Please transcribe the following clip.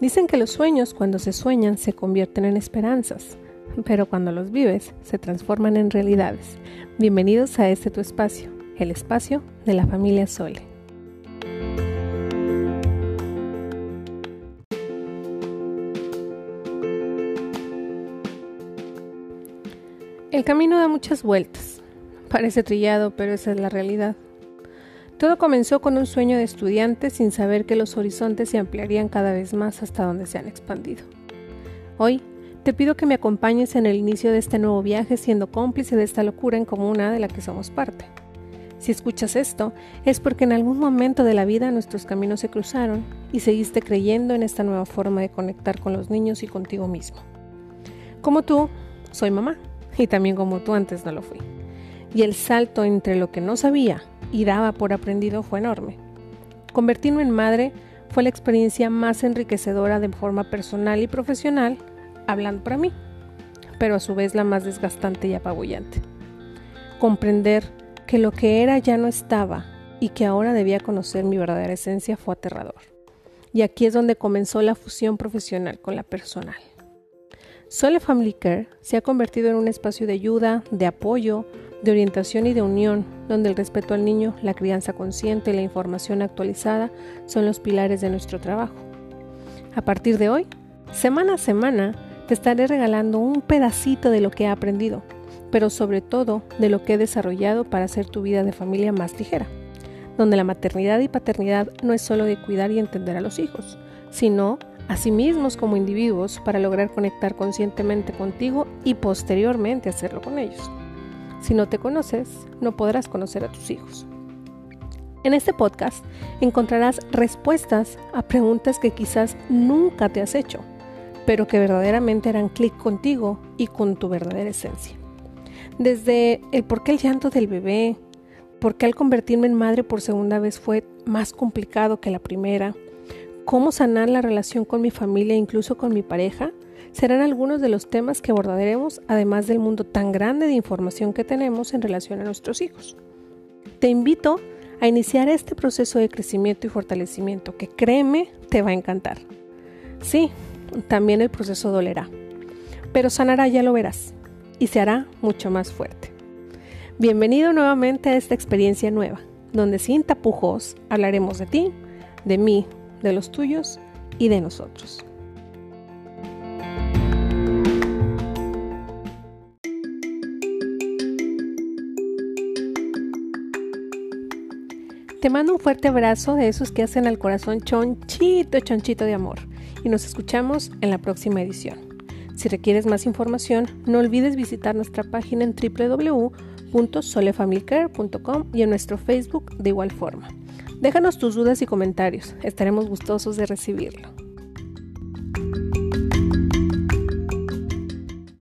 Dicen que los sueños cuando se sueñan se convierten en esperanzas, pero cuando los vives se transforman en realidades. Bienvenidos a este tu espacio, el espacio de la familia Sole. El camino da muchas vueltas. Parece trillado, pero esa es la realidad. Todo comenzó con un sueño de estudiante sin saber que los horizontes se ampliarían cada vez más hasta donde se han expandido. Hoy te pido que me acompañes en el inicio de este nuevo viaje siendo cómplice de esta locura en comuna de la que somos parte. Si escuchas esto, es porque en algún momento de la vida nuestros caminos se cruzaron y seguiste creyendo en esta nueva forma de conectar con los niños y contigo mismo. Como tú, soy mamá, y también como tú antes no lo fui. Y el salto entre lo que no sabía y daba por aprendido fue enorme. Convertirme en madre fue la experiencia más enriquecedora de forma personal y profesional, hablando para mí, pero a su vez la más desgastante y apabullante. Comprender que lo que era ya no estaba y que ahora debía conocer mi verdadera esencia fue aterrador. Y aquí es donde comenzó la fusión profesional con la personal. Sole Family Care se ha convertido en un espacio de ayuda, de apoyo, de orientación y de unión, donde el respeto al niño, la crianza consciente y la información actualizada son los pilares de nuestro trabajo. A partir de hoy, semana a semana, te estaré regalando un pedacito de lo que he aprendido, pero sobre todo de lo que he desarrollado para hacer tu vida de familia más ligera, donde la maternidad y paternidad no es solo de cuidar y entender a los hijos, sino a sí mismos como individuos para lograr conectar conscientemente contigo y posteriormente hacerlo con ellos. Si no te conoces, no podrás conocer a tus hijos. En este podcast encontrarás respuestas a preguntas que quizás nunca te has hecho, pero que verdaderamente harán clic contigo y con tu verdadera esencia. Desde el por qué el llanto del bebé, por qué al convertirme en madre por segunda vez fue más complicado que la primera, cómo sanar la relación con mi familia e incluso con mi pareja, serán algunos de los temas que abordaremos, además del mundo tan grande de información que tenemos en relación a nuestros hijos. Te invito a iniciar este proceso de crecimiento y fortalecimiento que créeme te va a encantar. Sí, también el proceso dolerá, pero sanará, ya lo verás, y se hará mucho más fuerte. Bienvenido nuevamente a esta experiencia nueva, donde sin tapujos hablaremos de ti, de mí, de los tuyos y de nosotros. Te mando un fuerte abrazo de esos que hacen al corazón chonchito, chonchito de amor. Y nos escuchamos en la próxima edición. Si requieres más información, no olvides visitar nuestra página en www.solefamilycare.com y en nuestro Facebook de igual forma. Déjanos tus dudas y comentarios, estaremos gustosos de recibirlo.